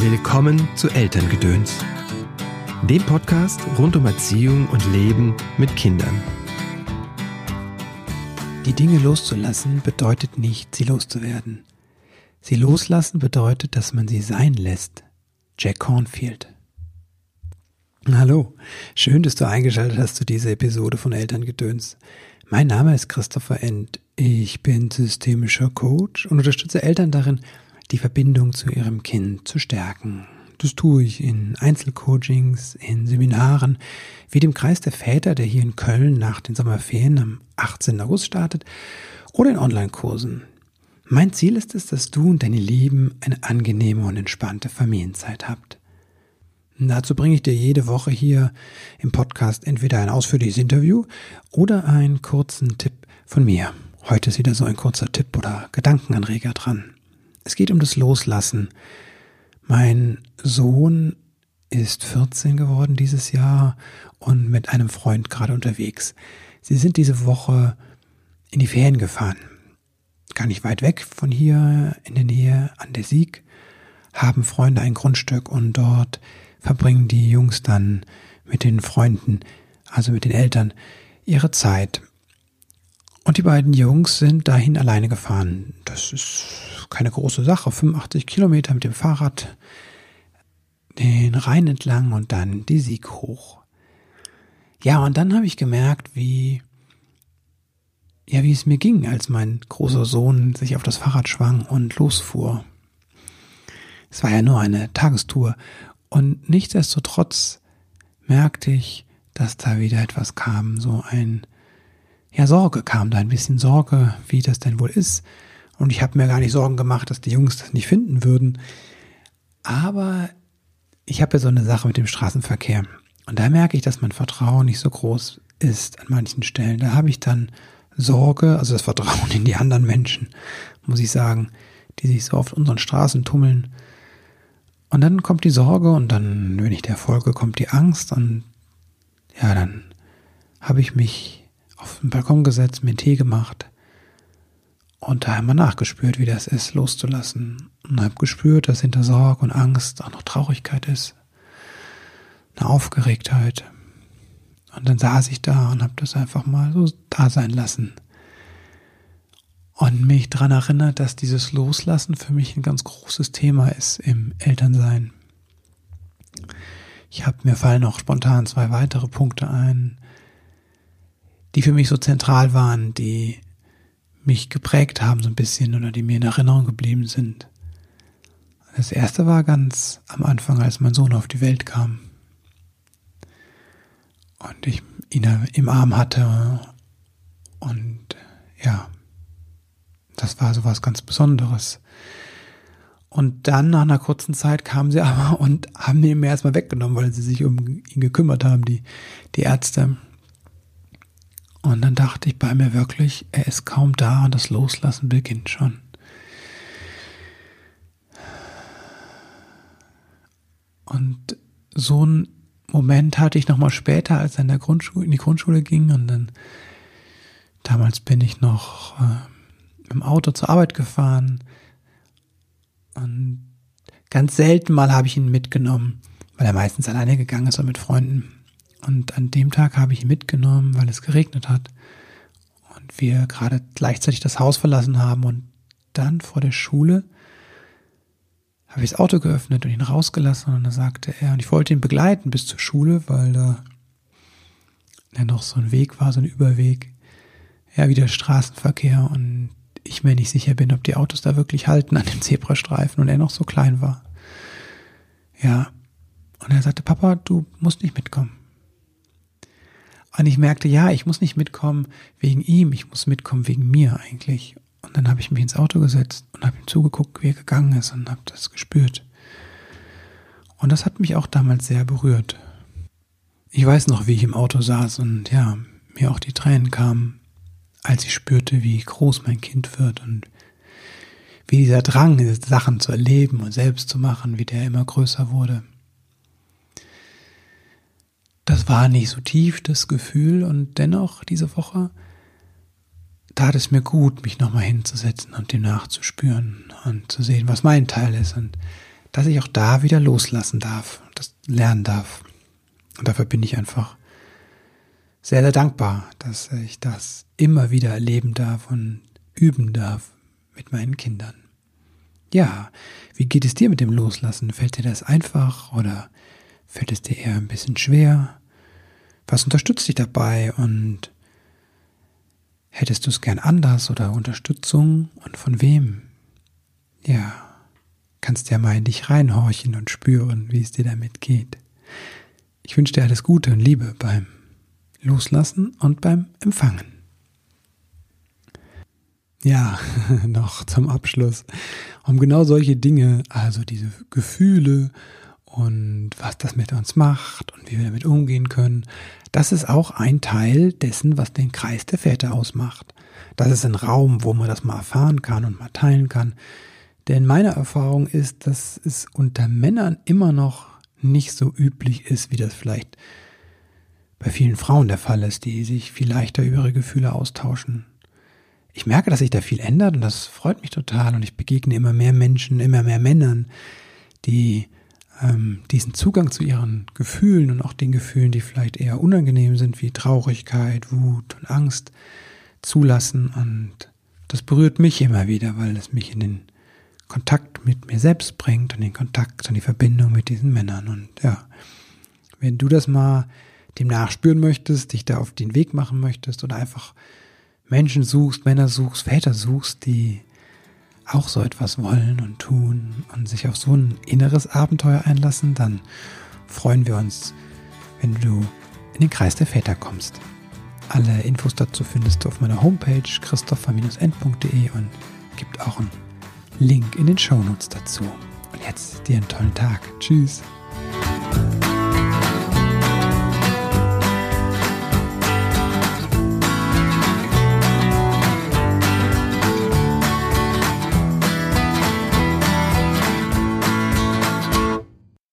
Willkommen zu Elterngedöns, dem Podcast rund um Erziehung und Leben mit Kindern. Die Dinge loszulassen bedeutet nicht, sie loszuwerden. Sie loslassen bedeutet, dass man sie sein lässt. Jack Cornfield. Hallo, schön, dass du eingeschaltet hast zu dieser Episode von Elterngedöns. Mein Name ist Christopher End. Ich bin systemischer Coach und unterstütze Eltern darin, die Verbindung zu ihrem Kind zu stärken. Das tue ich in Einzelcoachings, in Seminaren, wie dem Kreis der Väter, der hier in Köln nach den Sommerferien am 18. August startet, oder in Online-Kursen. Mein Ziel ist es, dass du und deine Lieben eine angenehme und entspannte Familienzeit habt. Dazu bringe ich dir jede Woche hier im Podcast entweder ein ausführliches Interview oder einen kurzen Tipp von mir. Heute ist wieder so ein kurzer Tipp oder Gedankenanreger dran. Es geht um das Loslassen. Mein Sohn ist 14 geworden dieses Jahr und mit einem Freund gerade unterwegs. Sie sind diese Woche in die Ferien gefahren. Gar nicht weit weg von hier in der Nähe an der Sieg haben Freunde ein Grundstück und dort verbringen die Jungs dann mit den Freunden, also mit den Eltern, ihre Zeit. Und die beiden Jungs sind dahin alleine gefahren. Das ist keine große Sache. 85 Kilometer mit dem Fahrrad den Rhein entlang und dann die Sieg hoch. Ja, und dann habe ich gemerkt, wie, ja, wie es mir ging, als mein großer Sohn sich auf das Fahrrad schwang und losfuhr. Es war ja nur eine Tagestour und nichtsdestotrotz merkte ich, dass da wieder etwas kam, so ein ja, Sorge kam da, ein bisschen Sorge, wie das denn wohl ist. Und ich habe mir gar nicht Sorgen gemacht, dass die Jungs das nicht finden würden. Aber ich habe ja so eine Sache mit dem Straßenverkehr. Und da merke ich, dass mein Vertrauen nicht so groß ist an manchen Stellen. Da habe ich dann Sorge, also das Vertrauen in die anderen Menschen, muss ich sagen, die sich so auf unseren Straßen tummeln. Und dann kommt die Sorge und dann, wenn ich der folge, kommt die Angst und ja, dann habe ich mich auf den Balkon gesetzt, mir Tee gemacht und da einmal nachgespürt, wie das ist, loszulassen. Und habe gespürt, dass hinter Sorge und Angst auch noch Traurigkeit ist, eine Aufgeregtheit. Und dann saß ich da und habe das einfach mal so da sein lassen. Und mich daran erinnert, dass dieses Loslassen für mich ein ganz großes Thema ist im Elternsein. Ich habe mir fallen auch spontan zwei weitere Punkte ein, die für mich so zentral waren, die mich geprägt haben so ein bisschen oder die mir in Erinnerung geblieben sind. Das erste war ganz am Anfang, als mein Sohn auf die Welt kam und ich ihn im Arm hatte und ja, das war so was ganz Besonderes. Und dann nach einer kurzen Zeit kamen sie aber und haben ihn mir erstmal weggenommen, weil sie sich um ihn gekümmert haben, die, die Ärzte. Und dann dachte ich bei mir wirklich, er ist kaum da und das Loslassen beginnt schon. Und so ein Moment hatte ich nochmal später, als er in, der Grundschule, in die Grundschule ging und dann damals bin ich noch äh, im Auto zur Arbeit gefahren und ganz selten mal habe ich ihn mitgenommen, weil er meistens alleine gegangen ist oder mit Freunden. Und an dem Tag habe ich ihn mitgenommen, weil es geregnet hat. Und wir gerade gleichzeitig das Haus verlassen haben. Und dann vor der Schule habe ich das Auto geöffnet und ihn rausgelassen. Und dann sagte er, und ich wollte ihn begleiten bis zur Schule, weil da ja noch so ein Weg war, so ein Überweg. Ja, wieder Straßenverkehr und ich mir nicht sicher bin, ob die Autos da wirklich halten an dem Zebrastreifen und er noch so klein war. Ja. Und er sagte, Papa, du musst nicht mitkommen. Und ich merkte, ja, ich muss nicht mitkommen wegen ihm, ich muss mitkommen wegen mir eigentlich. Und dann habe ich mich ins Auto gesetzt und habe ihm zugeguckt, wie er gegangen ist und habe das gespürt. Und das hat mich auch damals sehr berührt. Ich weiß noch, wie ich im Auto saß und ja, mir auch die Tränen kamen, als ich spürte, wie groß mein Kind wird und wie dieser Drang, diese Sachen zu erleben und selbst zu machen, wie der immer größer wurde war nicht so tief, das Gefühl, und dennoch diese Woche tat es mir gut, mich nochmal hinzusetzen und dem nachzuspüren und zu sehen, was mein Teil ist. Und dass ich auch da wieder loslassen darf, das lernen darf. Und dafür bin ich einfach sehr, sehr dankbar, dass ich das immer wieder erleben darf und üben darf mit meinen Kindern. Ja, wie geht es dir mit dem Loslassen? Fällt dir das einfach oder fällt es dir eher ein bisschen schwer? Was unterstützt dich dabei und hättest du es gern anders oder Unterstützung und von wem? Ja, kannst ja mal in dich reinhorchen und spüren, wie es dir damit geht. Ich wünsche dir alles Gute und Liebe beim Loslassen und beim Empfangen. Ja, noch zum Abschluss. Um genau solche Dinge, also diese Gefühle und was das mit uns macht und wie wir damit umgehen können, das ist auch ein Teil dessen, was den Kreis der Väter ausmacht. Das ist ein Raum, wo man das mal erfahren kann und mal teilen kann. Denn meine Erfahrung ist, dass es unter Männern immer noch nicht so üblich ist, wie das vielleicht bei vielen Frauen der Fall ist, die sich viel leichter über ihre Gefühle austauschen. Ich merke, dass sich da viel ändert und das freut mich total und ich begegne immer mehr Menschen, immer mehr Männern, die ähm, diesen Zugang zu ihren Gefühlen und auch den Gefühlen, die vielleicht eher unangenehm sind, wie Traurigkeit, Wut und Angst, zulassen und das berührt mich immer wieder, weil es mich in den Kontakt mit mir selbst bringt und den Kontakt und die Verbindung mit diesen Männern. Und ja, wenn du das mal dem nachspüren möchtest, dich da auf den Weg machen möchtest oder einfach Menschen suchst, Männer suchst, Väter suchst, die auch so etwas wollen und tun und sich auf so ein inneres Abenteuer einlassen, dann freuen wir uns, wenn du in den Kreis der Väter kommst. Alle Infos dazu findest du auf meiner Homepage christopher-end.de und gibt auch einen Link in den Shownotes dazu. Und jetzt dir einen tollen Tag. Tschüss.